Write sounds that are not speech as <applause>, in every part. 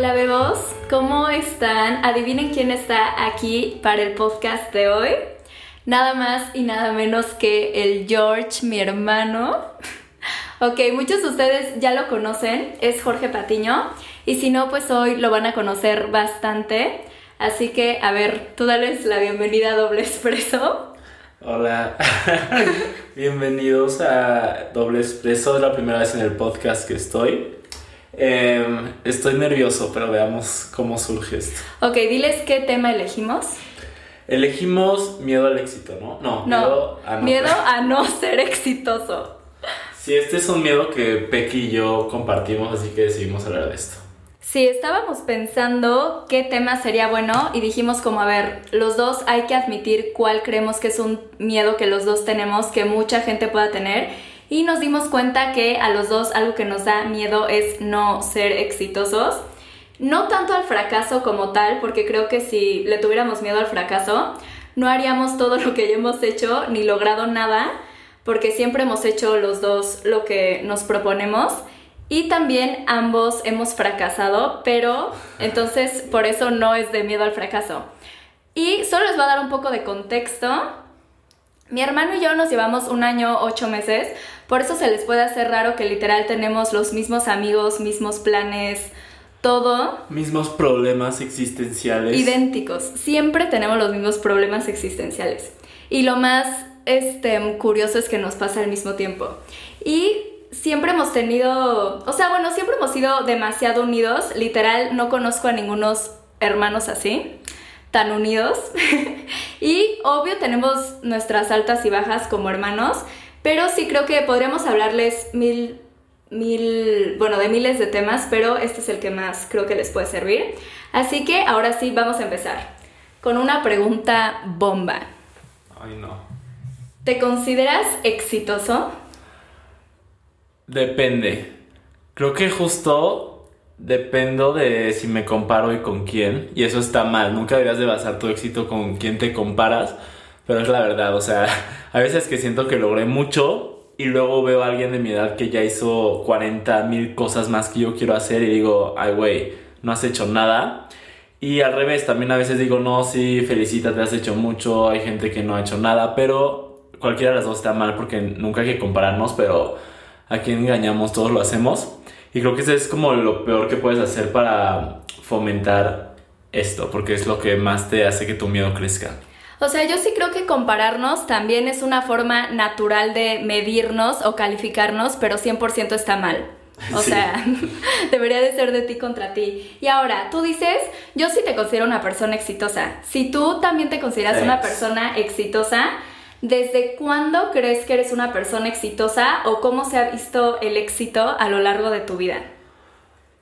Hola bebos, ¿cómo están? Adivinen quién está aquí para el podcast de hoy. Nada más y nada menos que el George, mi hermano. <laughs> ok, muchos de ustedes ya lo conocen, es Jorge Patiño. Y si no, pues hoy lo van a conocer bastante. Así que, a ver, tú dales la bienvenida a Doble Expreso. Hola, <laughs> bienvenidos a Doble Expreso, es la primera vez en el podcast que estoy. Em, estoy nervioso, pero veamos cómo surge esto. Ok, diles qué tema elegimos. Elegimos miedo al éxito, ¿no? No, miedo a no, miedo a no <laughs> ser exitoso. Sí, este es un miedo que Pequi y yo compartimos, así que decidimos hablar de esto. Sí, estábamos pensando qué tema sería bueno y dijimos como, a ver, los dos hay que admitir cuál creemos que es un miedo que los dos tenemos, que mucha gente pueda tener y nos dimos cuenta que a los dos algo que nos da miedo es no ser exitosos. No tanto al fracaso como tal, porque creo que si le tuviéramos miedo al fracaso, no haríamos todo lo que ya hemos hecho ni logrado nada, porque siempre hemos hecho los dos lo que nos proponemos y también ambos hemos fracasado, pero entonces por eso no es de miedo al fracaso. Y solo les voy a dar un poco de contexto. Mi hermano y yo nos llevamos un año, ocho meses, por eso se les puede hacer raro que literal tenemos los mismos amigos, mismos planes, todo. Mismos problemas existenciales. Idénticos. Siempre tenemos los mismos problemas existenciales. Y lo más este, curioso es que nos pasa al mismo tiempo. Y siempre hemos tenido, o sea, bueno, siempre hemos sido demasiado unidos. Literal, no conozco a ningunos hermanos así tan unidos. <laughs> y obvio tenemos nuestras altas y bajas como hermanos, pero sí creo que podríamos hablarles mil, mil, bueno, de miles de temas, pero este es el que más creo que les puede servir. Así que ahora sí, vamos a empezar con una pregunta bomba. Ay, no. ¿Te consideras exitoso? Depende. Creo que justo dependo de si me comparo y con quién. Y eso está mal. Nunca deberías de basar tu éxito con quién te comparas pero es la verdad, o sea, <laughs> a veces que siento que logré mucho y luego veo a alguien de mi edad que ya hizo 40 mil cosas más que yo quiero hacer y digo, ay, güey, no has hecho nada. Y al revés, también a veces digo, no, sí, felicítate, has hecho mucho, hay gente que no ha hecho nada, pero cualquiera de las dos está mal porque nunca hay que compararnos, pero a quien engañamos, todos lo hacemos. Y creo que eso es como lo peor que puedes hacer para fomentar esto, porque es lo que más te hace que tu miedo crezca. O sea, yo sí creo que compararnos también es una forma natural de medirnos o calificarnos, pero 100% está mal. O sea, <laughs> debería de ser de ti contra ti. Y ahora, tú dices, yo sí te considero una persona exitosa. Si tú también te consideras una persona exitosa, ¿desde cuándo crees que eres una persona exitosa o cómo se ha visto el éxito a lo largo de tu vida?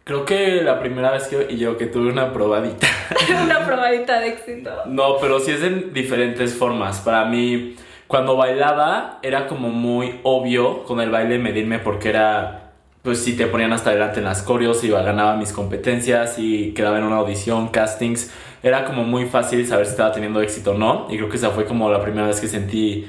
Creo que la primera vez que yo que tuve una probadita. <laughs> una probadita de éxito. No, pero sí es en diferentes formas. Para mí, cuando bailaba, era como muy obvio con el baile medirme porque era, pues si te ponían hasta adelante en las coreos, iba, ganaba mis competencias y quedaba en una audición, castings. Era como muy fácil saber si estaba teniendo éxito o no. Y creo que esa fue como la primera vez que sentí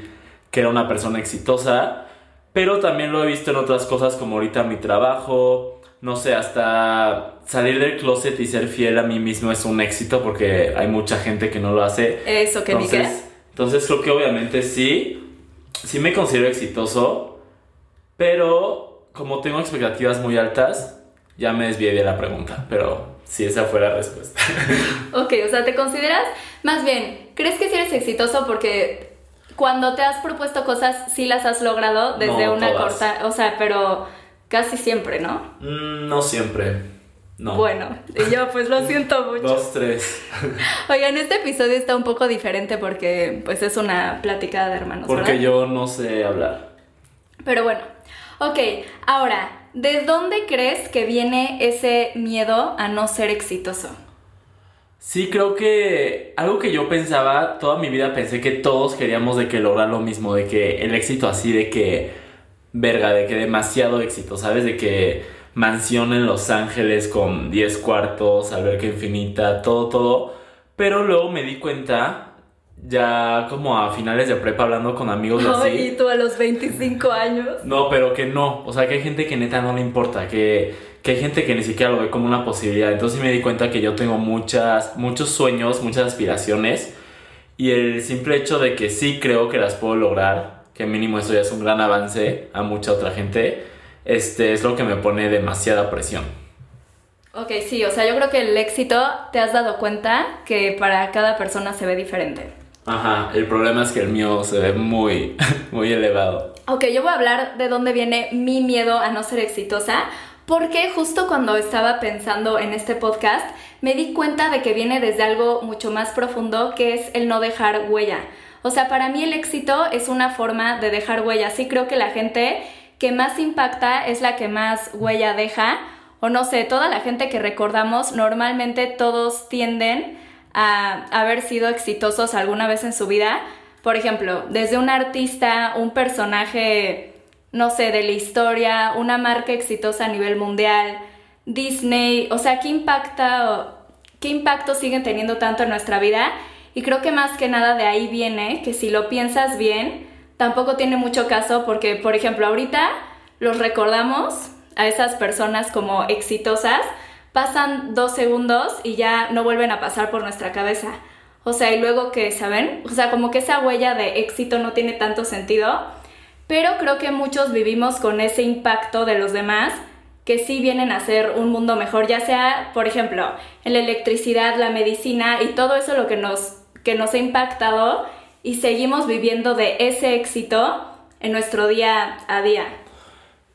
que era una persona exitosa. Pero también lo he visto en otras cosas como ahorita mi trabajo no sé, hasta salir del closet y ser fiel a mí mismo es un éxito porque hay mucha gente que no lo hace. Eso, que entonces, Entonces creo que obviamente sí, sí me considero exitoso, pero como tengo expectativas muy altas, ya me desvié de la pregunta, pero si esa fue la respuesta. <laughs> ok, o sea, te consideras, más bien, ¿crees que sí eres exitoso porque cuando te has propuesto cosas sí las has logrado desde una corta, o sea, pero Casi siempre, ¿no? Mm, no siempre. No. Bueno, y yo pues lo siento <laughs> mucho. Dos, tres. <laughs> Oigan, este episodio está un poco diferente porque pues es una plática de hermanos. Porque yo no sé hablar. Pero bueno, ok, ahora, ¿de dónde crees que viene ese miedo a no ser exitoso? Sí, creo que algo que yo pensaba, toda mi vida pensé que todos queríamos de que lograr lo mismo, de que el éxito así, de que verga, de que demasiado éxito, ¿sabes? De que mansión en Los Ángeles con 10 cuartos, alberca infinita, todo, todo. Pero luego me di cuenta, ya como a finales de prepa hablando con amigos así. ¿Y tú a los 25 años? No, pero que no. O sea, que hay gente que neta no le importa, que, que hay gente que ni siquiera lo ve como una posibilidad. Entonces me di cuenta que yo tengo muchas, muchos sueños, muchas aspiraciones y el simple hecho de que sí creo que las puedo lograr, que mínimo eso ya es un gran avance a mucha otra gente, este es lo que me pone demasiada presión. Ok, sí, o sea, yo creo que el éxito te has dado cuenta que para cada persona se ve diferente. Ajá, el problema es que el mío se ve muy, <laughs> muy elevado. Ok, yo voy a hablar de dónde viene mi miedo a no ser exitosa, porque justo cuando estaba pensando en este podcast, me di cuenta de que viene desde algo mucho más profundo, que es el no dejar huella. O sea, para mí el éxito es una forma de dejar huella. Sí creo que la gente que más impacta es la que más huella deja, o no sé, toda la gente que recordamos, normalmente todos tienden a haber sido exitosos alguna vez en su vida. Por ejemplo, desde un artista, un personaje no sé, de la historia, una marca exitosa a nivel mundial, Disney, o sea, ¿qué impacta, qué impacto siguen teniendo tanto en nuestra vida? Y creo que más que nada de ahí viene que si lo piensas bien, tampoco tiene mucho caso porque, por ejemplo, ahorita los recordamos a esas personas como exitosas, pasan dos segundos y ya no vuelven a pasar por nuestra cabeza. O sea, y luego que, ¿saben? O sea, como que esa huella de éxito no tiene tanto sentido pero creo que muchos vivimos con ese impacto de los demás que sí vienen a hacer un mundo mejor, ya sea, por ejemplo, en la electricidad, la medicina y todo eso lo que nos, que nos ha impactado y seguimos viviendo de ese éxito en nuestro día a día.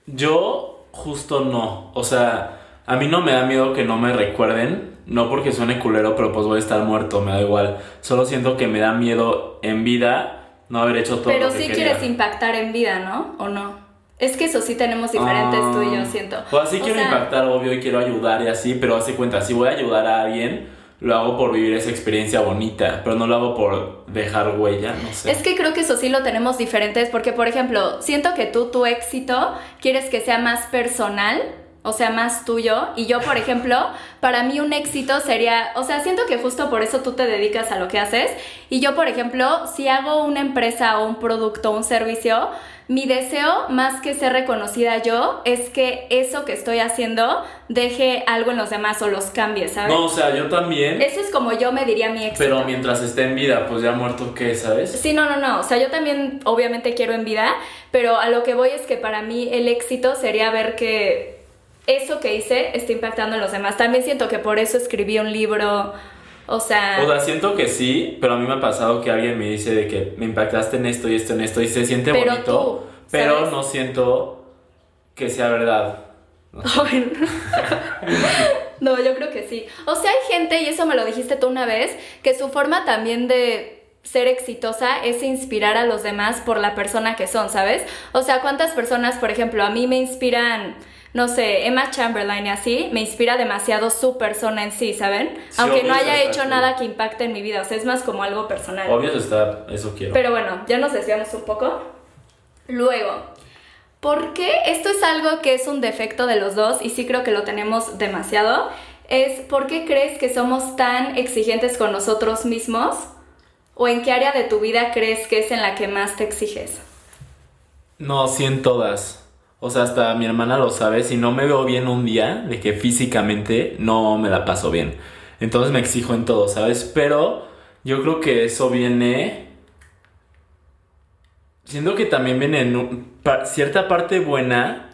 Yo justo no, o sea, a mí no me da miedo que no me recuerden, no porque suene culero, pero pues voy a estar muerto, me da igual. Solo siento que me da miedo en vida no haber hecho todo Pero lo que sí quería. quieres impactar en vida, ¿no? ¿O no? Es que eso sí tenemos diferentes tú y yo, Ah, siento. Pues sí O quiero sea, impactar, obvio, y quiero ayudar y así, pero hace cuenta, si voy a ayudar a alguien, lo hago por vivir esa experiencia bonita, pero no lo hago por dejar huella, no sé. Es que creo que eso sí lo tenemos diferentes porque, por ejemplo, siento que tú tu éxito quieres que sea más personal, o sea, más tuyo. Y yo, por ejemplo, para mí un éxito sería, o sea, siento que justo por eso tú te dedicas a lo que haces. Y yo, por ejemplo, si hago una empresa o un producto o un servicio, mi deseo, más que ser reconocida yo, es que eso que estoy haciendo deje algo en los demás o los cambie, ¿sabes? No, o sea, yo también, Eso es como yo me diría mi éxito. pero mientras esté en vida, pues ya muerto, ¿qué, sabes? Sí, no, no, no. O sea, yo también obviamente quiero en vida, pero a lo que voy es que para mí el éxito sería ver que eso que hice está impactando en los demás. También siento que por eso escribí un libro. O sea, O sea, siento que sí, pero a mí me ha pasado que alguien me dice de que me impactaste en esto y esto en esto y se siente Pero bonito, tú, pero no siento que sea verdad. Ay, <laughs> no, yo creo que sí. O sea, hay gente, y eso me lo dijiste tú una vez, que su forma también de ser exitosa es inspirar a los demás por la persona que son, ¿sabes? O sea, ¿cuántas personas, por ejemplo, a mí me inspiran, no sé, Emma Chamberlain y así, me inspira demasiado su persona en sí, ¿saben? Sí, Aunque no haya hecho cool. nada que impacte en mi vida, o sea, es más como algo personal. Obvio está, eso quiero. Pero bueno, ya nos desviamos un poco. Luego, ¿por qué esto es algo que es un defecto de los dos y sí creo que lo tenemos demasiado? Es ¿por qué crees que somos tan exigentes con nosotros mismos? ¿O en qué área de tu vida crees que es en la que más te exiges? No, sí en todas. O sea, hasta mi hermana lo sabe. Si no me veo bien un día, de que físicamente no me la paso bien. Entonces me exijo en todo, ¿sabes? Pero yo creo que eso viene. Siento que también viene en cierta parte buena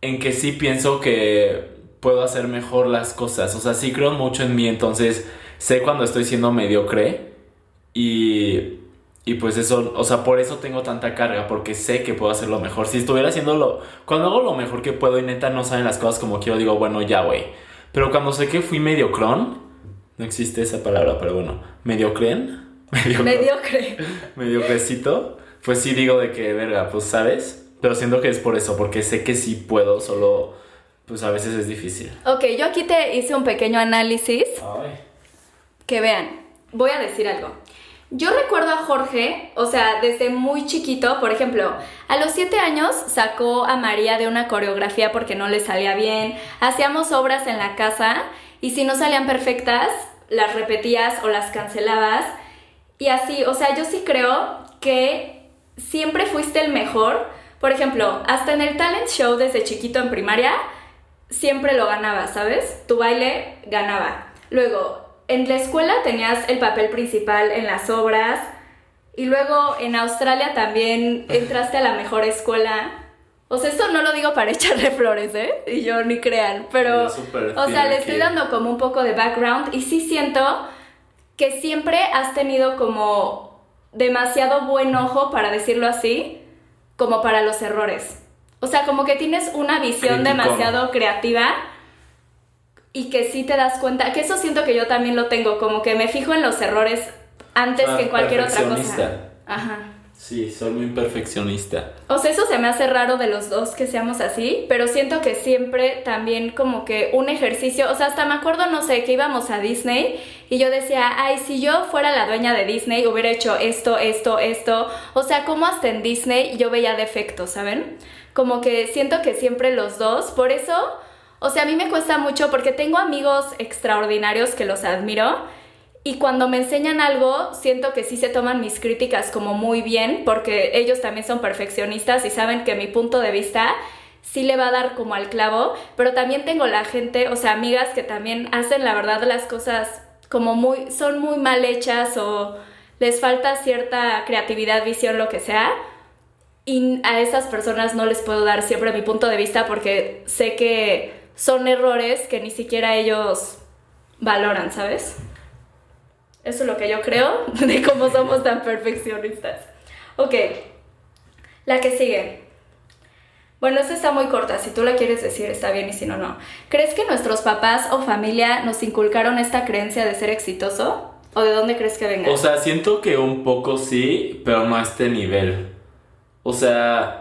en que sí pienso que puedo hacer mejor las cosas. O sea, sí creo mucho en mí, entonces sé cuando estoy siendo mediocre y, y pues eso, o sea, por eso tengo tanta carga, porque sé que puedo hacerlo mejor. Si estuviera haciéndolo, cuando hago lo mejor que puedo y neta no salen las cosas como quiero, digo, bueno, ya, güey. Pero cuando sé que fui mediocrón, no existe esa palabra, pero bueno, mediocren, <laughs> mediocre, <laughs> Mediocre. mediocrecito, pues sí digo de que, verga, pues sabes. Pero siento que es por eso, porque sé que sí puedo, solo, pues a veces es difícil. Ok, yo aquí te hice un pequeño análisis Ay. que vean, voy a decir algo. Yo recuerdo a Jorge, o sea, desde muy chiquito, por ejemplo, a los 7 años sacó a María de una coreografía porque no le salía bien, hacíamos obras en la casa y si no salían perfectas, las repetías o las cancelabas y así, o sea, yo sí creo que siempre fuiste el mejor. Por ejemplo, hasta en el talent show desde chiquito en primaria, siempre lo ganaba, ¿sabes? Tu baile ganaba. Luego, en la escuela tenías el papel principal en las obras. Y luego en Australia también entraste a la mejor escuela. O sea, esto no lo digo para <laughs> echarle flores, ¿eh? Y yo ni crean. Pero, o sea, le estoy dando como un poco de background. Y sí siento que siempre has tenido como demasiado buen ojo, para decirlo así, como para los errores. O sea, como que tienes una visión demasiado creativa y que sí te das cuenta, que eso siento que yo también lo tengo, como que me fijo en los errores antes que en cualquier otra cosa. Ajá. Sí, soy muy perfeccionista. O sea, eso se me hace raro de los dos que seamos así, pero siento que siempre también como que un ejercicio, o sea, hasta me acuerdo, no sé, que íbamos a Disney y yo decía, ay, si yo fuera la dueña de Disney hubiera hecho esto, esto, esto, o sea, como hasta en Disney yo veía defectos, ¿saben? Como que siento que siempre los dos, por eso, o sea, a mí me cuesta mucho porque tengo amigos extraordinarios que los admiro y cuando me enseñan algo, siento que sí se toman mis críticas como muy bien, porque ellos también son perfeccionistas y saben que mi punto de vista sí le va a dar como al clavo, pero también tengo la gente, o sea, amigas que también hacen la verdad las cosas como muy, son muy mal hechas o les falta cierta creatividad, visión, lo que sea. Y a esas personas no les puedo dar siempre mi punto de vista porque sé que son errores que ni siquiera ellos valoran, ¿sabes? Eso es lo que yo creo <laughs> de cómo somos tan perfeccionistas. Ok, la que sigue. Bueno, esta está muy corta, si tú la quieres decir está bien y si no, no. ¿Crees que nuestros papás o familia nos inculcaron esta creencia de ser exitoso? ¿O de dónde crees que venga? O sea, siento que un poco sí, pero no a este nivel. O sea,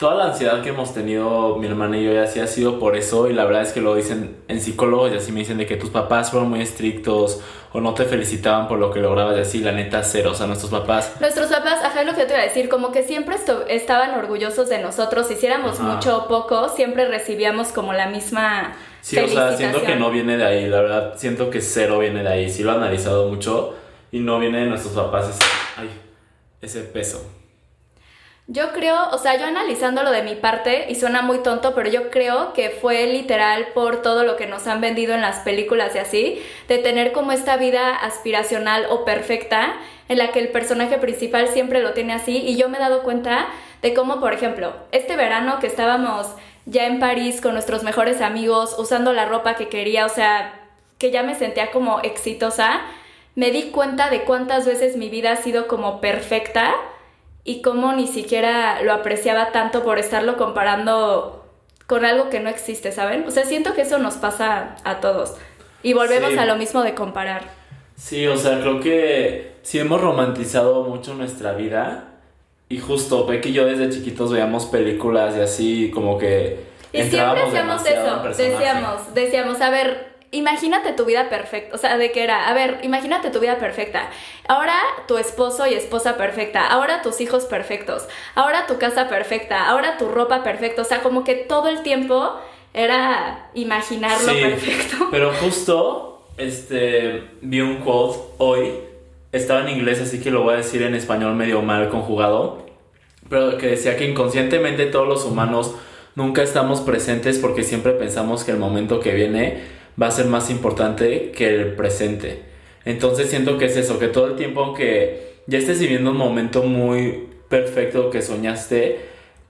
toda la ansiedad que hemos tenido mi hermana y yo ya sí ha sido por eso y la verdad es que lo dicen en psicólogos y así me dicen de que tus papás fueron muy estrictos o no te felicitaban por lo que lograbas y así, la neta cero, o sea, nuestros papás. Nuestros papás, ajá, es lo que yo te iba a decir, como que siempre estaban orgullosos de nosotros, hiciéramos mucho o poco, siempre recibíamos como la misma... Sí, o sea, siento que no viene de ahí, la verdad, siento que cero viene de ahí, sí lo he analizado mucho y no viene de nuestros papás ese, ay, ese peso. Yo creo, o sea, yo analizándolo de mi parte, y suena muy tonto, pero yo creo que fue literal por todo lo que nos han vendido en las películas y así, de tener como esta vida aspiracional o perfecta, en la que el personaje principal siempre lo tiene así, y yo me he dado cuenta de cómo, por ejemplo, este verano que estábamos ya en París con nuestros mejores amigos, usando la ropa que quería, o sea, que ya me sentía como exitosa, me di cuenta de cuántas veces mi vida ha sido como perfecta y cómo ni siquiera lo apreciaba tanto por estarlo comparando con algo que no existe, ¿saben? O sea, siento que eso nos pasa a todos. Y volvemos a lo mismo de comparar. Sí, o sea, creo que sí hemos romantizado mucho nuestra vida. Y justo, ve que yo desde chiquitos veíamos películas y así, como que. Y siempre hacíamos eso. Decíamos, decíamos, a ver, imagínate tu vida perfecta, o sea, de qué era, a ver, imagínate tu vida perfecta. Ahora tu esposo y esposa perfecta, ahora tus hijos perfectos, ahora tu casa perfecta, ahora tu ropa perfecta, o sea, como que todo el tiempo era imaginarlo perfecto. <laughs> Pero justo, este, vi un quote hoy, estaba en inglés, así que lo voy a decir en español medio mal conjugado, pero que decía que inconscientemente todos los humanos nunca estamos presentes porque siempre pensamos que el momento que viene va a ser más importante que el presente. Entonces siento que es eso, que todo el tiempo, aunque ya estés viviendo un momento muy perfecto que soñaste,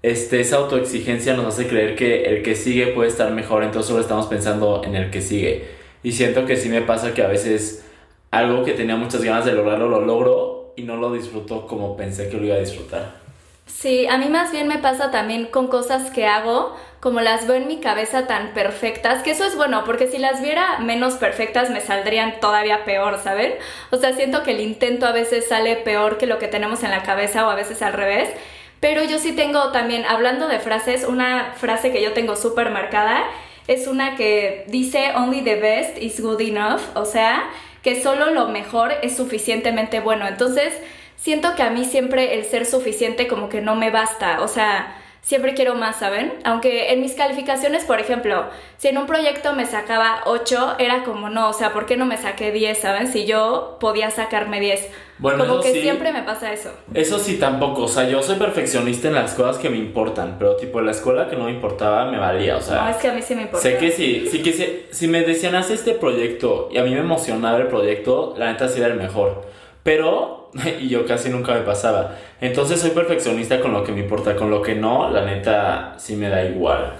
este, esa autoexigencia nos hace creer que el que sigue puede estar mejor, entonces solo estamos pensando en el que sigue. Y siento que sí me pasa que a veces algo que tenía muchas ganas de lograrlo lo logro y no lo disfruto como pensé que lo iba a disfrutar. Sí, a mí más bien me pasa también con cosas que hago, como las veo en mi cabeza tan perfectas, que eso es bueno, porque si las viera menos perfectas me saldrían todavía peor, ¿saben? O sea, siento que el intento a veces sale peor que lo que tenemos en la cabeza o a veces al revés. Pero yo sí tengo también, hablando de frases, una frase que yo tengo súper marcada es una que dice only the best is good enough, o sea, que solo lo mejor es suficientemente bueno. Entonces, siento que a mí siempre el ser suficiente como que no me basta, o sea, siempre quiero más, ¿saben? Aunque en mis calificaciones, por ejemplo, si en un proyecto me sacaba 8, era como, no, o sea, ¿por qué no me saqué 10, ¿saben? Si yo podía sacarme 10. Bueno, como que sí. siempre me pasa eso. Eso sí tampoco, o sea, yo soy perfeccionista en las cosas que me importan, pero tipo en la escuela que no me importaba me valía, o sea... no, es que a mí sí me importa. Sé que sí, sí que sí, si me decían haz este proyecto y a mí me emocionaba el proyecto, la neta sí era el mejor. Pero, <laughs> y yo casi nunca me pasaba. Entonces soy perfeccionista con lo que me importa, con lo que no, la neta sí me da igual.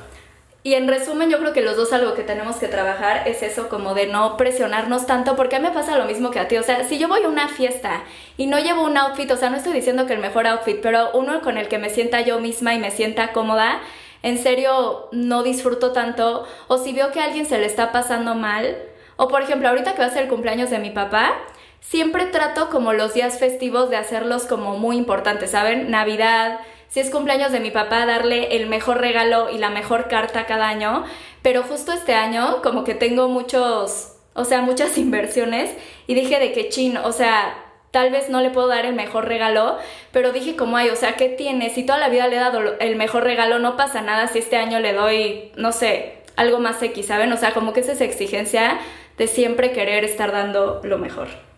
Y en resumen, yo creo que los dos algo que tenemos que trabajar es eso, como de no presionarnos tanto, porque a mí me pasa lo mismo que a ti. O sea, si yo voy a una fiesta y no llevo un outfit, o sea, no estoy diciendo que el mejor outfit, pero uno con el que me sienta yo misma y me sienta cómoda, en serio no disfruto tanto. O si veo que a alguien se le está pasando mal, o por ejemplo, ahorita que va a ser el cumpleaños de mi papá, siempre trato como los días festivos de hacerlos como muy importantes, ¿saben? Navidad, si es cumpleaños de mi papá, darle el mejor regalo y la mejor carta cada año. Pero justo este año, como que tengo muchos, o sea, muchas <laughs> inversiones y dije de que chin, o sea, tal vez no le puedo dar el mejor regalo, pero dije como hay, o sea, ¿qué tiene? Si toda la vida le he dado el mejor regalo, no pasa nada si este año le doy, no sé, algo más X, ¿saben? O sea, como que es esa exigencia de siempre querer estar dando lo mejor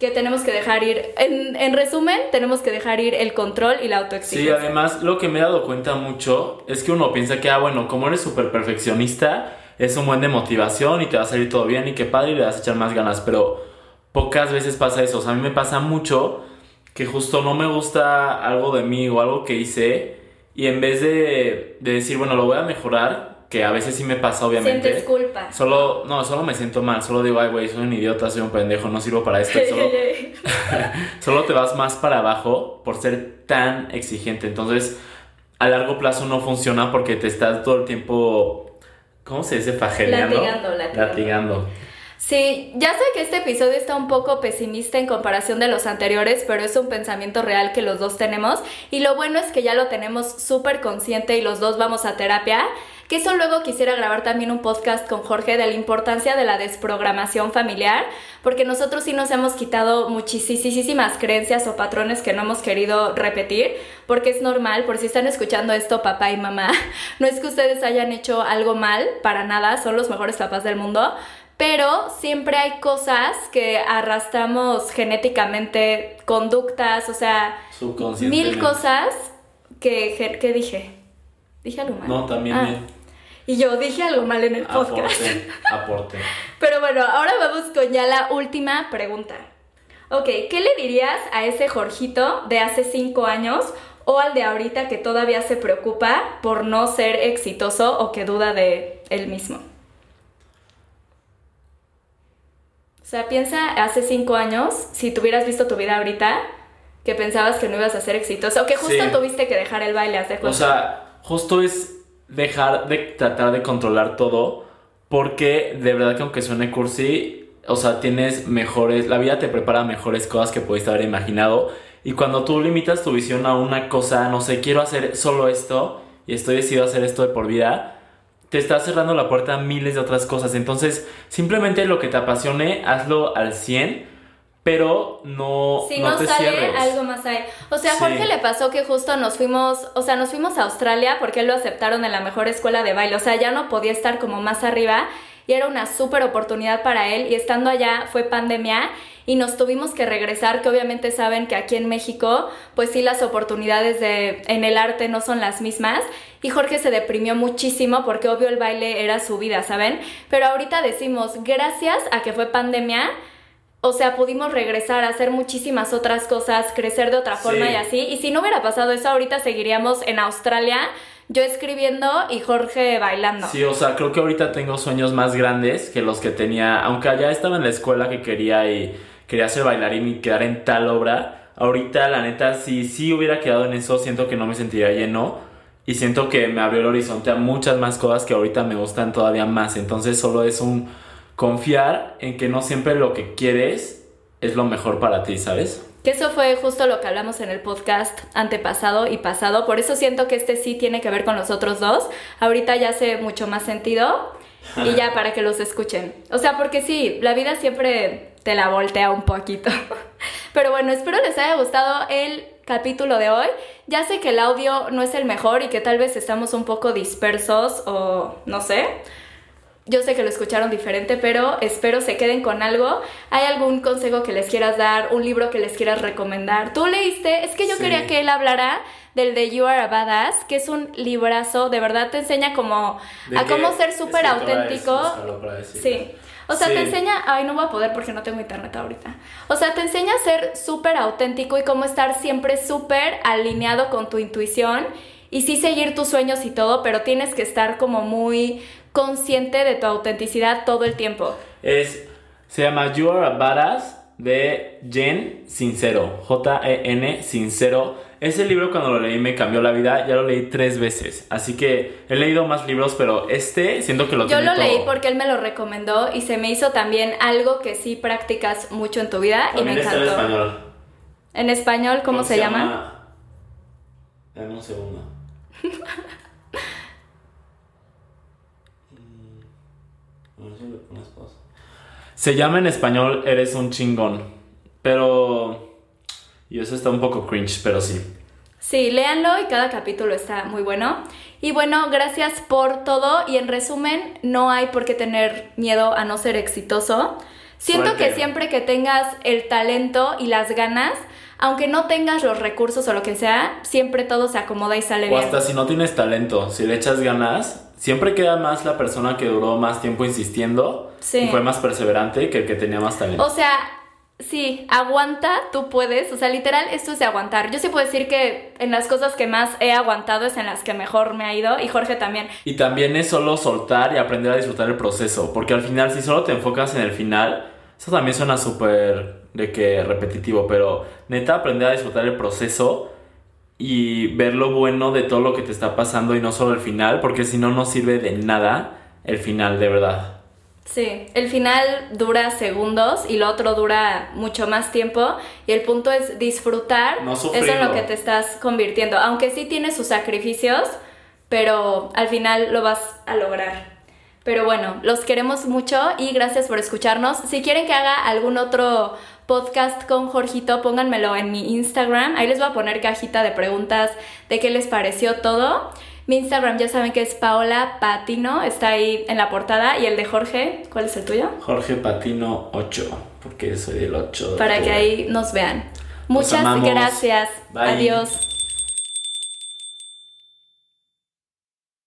que tenemos que dejar ir, en, en, resumen, tenemos que dejar ir el control y la autoexigencia. Sí, además lo que me he dado cuenta mucho es que uno piensa que, ah, bueno, como eres súper perfeccionista, es un buen de motivación y te va a salir todo bien y qué padre y le vas a echar más ganas, pero pocas veces pasa eso, o sea, a mí me pasa mucho que justo no me gusta algo de mí o algo que hice y en vez de, de decir, bueno, lo voy a mejorar, que a veces sí me pasa, obviamente. Sientes culpa. Solo, no, solo me siento mal. Solo digo, ay, güey, soy un idiota, soy un pendejo, no sirvo para esto. <laughs> Solo, <laughs> solo te vas más para abajo por ser tan exigente. Entonces, a largo plazo no funciona porque te estás todo el tiempo, ¿cómo se dice? Fajereando. Latigando, latigando. latigando. Sí, ya sé que este episodio está un poco pesimista en comparación de los anteriores, pero es un pensamiento real que los dos tenemos. Y lo bueno es que ya lo tenemos súper consciente y los dos vamos a terapia, que eso luego quisiera grabar también un podcast con Jorge de la importancia de la desprogramación familiar, porque nosotros sí nos hemos quitado muchísimas creencias o patrones que no hemos querido repetir, porque es normal, por si están escuchando esto papá y mamá, <laughs> no es que ustedes hayan hecho algo mal, para nada, son los mejores papás del mundo, pero siempre hay cosas que arrastramos genéticamente, conductas, o sea, mil cosas que, que dije. Dije algo mal. No, también Ah. Y yo dije algo mal en el podcast. Aporte, aporte. <laughs> Pero bueno, ahora vamos con ya la última pregunta. Ok, ¿qué le dirías a ese Jorgito de hace cinco años o al de ahorita que todavía se preocupa por no ser exitoso o que duda de él mismo? O sea, piensa hace cinco años, si tuvieras visto tu vida ahorita, que pensabas que no ibas a ser exitoso o que justo Sí. tuviste que dejar el baile, haz de O sea, justo es dejar de tratar de controlar todo porque de verdad que aunque suene cursi, o sea, tienes mejores, la vida te prepara mejores cosas que pudiste haber imaginado y cuando tú limitas tu visión a una cosa, no sé, quiero hacer solo esto y estoy decidido a hacer esto de por vida, te estás cerrando la puerta a miles de otras cosas. Entonces, simplemente lo que te apasione, hazlo al 100, pero no, Si no no, te sale, cierres. algo más hay. O sea, a Sí. Jorge le pasó que justo nos fuimos, o sea, nos fuimos a Australia porque él lo aceptaron en la mejor escuela de baile. O sea, ya no podía estar como más arriba y era una súper oportunidad para él. Y estando allá fue pandemia y nos tuvimos que regresar, que obviamente saben que aquí en México, pues sí, las oportunidades de, en el arte no son las mismas. Y Jorge se deprimió muchísimo porque obvio el baile era su vida, ¿saben? Pero ahorita decimos, gracias a que fue pandemia, o sea, pudimos regresar a hacer muchísimas otras cosas, crecer de otra forma Sí. y así. Y si no hubiera pasado eso, ahorita seguiríamos en Australia, yo escribiendo y Jorge bailando. Sí, o sea, creo que ahorita tengo sueños más grandes que los que tenía, aunque allá estaba en la escuela que quería y quería ser bailarín y quedar en tal obra. Ahorita, la neta, si sí hubiera quedado en eso, siento que no me sentiría lleno y siento que me abrió el horizonte a muchas más cosas que ahorita me gustan todavía más. Entonces, solo es un confiar en que no siempre lo que quieres es lo mejor para ti, ¿sabes? Que eso fue justo lo que hablamos en el podcast antepasado y pasado. Por eso siento que este sí tiene que ver con los otros dos. Ahorita ya hace mucho más sentido. Y ya para que los escuchen. O sea, porque sí, la vida siempre te la voltea un poquito. <laughs> Pero bueno, espero les haya gustado el capítulo de hoy. Ya sé que el audio no es el mejor y que tal vez estamos un poco dispersos o no sé. Yo sé que lo escucharon diferente, pero espero se queden con algo. ¿Hay algún consejo que les quieras dar? ¿Un libro que les quieras recomendar? ¿Tú leíste? Es que yo quería que él hablara del de You Are a Badass, que es un librazo, de verdad te enseña como a cómo ser súper auténtico. sí. O sea, te enseña, ay, no voy a poder porque no tengo internet ahorita. O sea, te enseña a ser súper auténtico y cómo estar siempre súper alineado con tu intuición y sí seguir tus sueños y todo, pero tienes que estar como muy consciente de tu autenticidad todo el tiempo. Es, se llama You Are a Badass de Jen Sincero, J-E-N Sincero. Ese libro cuando lo leí me cambió la vida, ya lo leí tres veces, así que he leído más libros, pero este siento que lo Yo lo leí porque él me lo recomendó y se me hizo también algo que sí practicas mucho en tu vida y me encantó. en español. ¿En español cómo, se, llama? llama? Dame un segundo. <laughs> Se llama en español Eres un chingón. Pero. Y eso está un poco cringe, pero sí. Sí, léanlo y cada capítulo está muy bueno. Y bueno, gracias por todo. Y en resumen, no hay por qué tener miedo a no ser exitoso. Siento que siempre que tengas el talento y las ganas, aunque no tengas los recursos o lo que sea, siempre todo se acomoda y sale bien. O hasta si no tienes talento, si le echas ganas, siempre queda más la persona que duró más tiempo insistiendo y fue más perseverante que el que tenía más talento. O sea, sí, aguanta, tú puedes. O sea, literal, esto es de aguantar. Yo sí puedo decir que en las cosas que más he aguantado es en las que mejor me ha ido y Jorge también. Y también es solo soltar y aprender a disfrutar el proceso, porque al final, si solo te enfocas en el final, eso también suena súper de que repetitivo, pero neta, aprender a disfrutar el proceso y ver lo bueno de todo lo que te está pasando y no solo el final, porque si no, no sirve de nada el final, de verdad. Sí, el final dura segundos y lo otro dura mucho más tiempo y el punto es disfrutar no eso en lo que te estás convirtiendo, aunque sí tiene sus sacrificios, pero al final lo vas a lograr. Pero bueno, los queremos mucho y gracias por escucharnos. Si quieren que haga algún otro podcast con Jorgito, pónganmelo en mi Instagram. Ahí les voy a poner cajita de preguntas de qué les pareció todo. Mi Instagram ya saben que es Paola Patino, está ahí en la portada. Y el de Jorge, ¿cuál es el tuyo? Jorge Patino 8, porque soy el 8. Para que ahí nos vean. Muchas gracias. Adiós.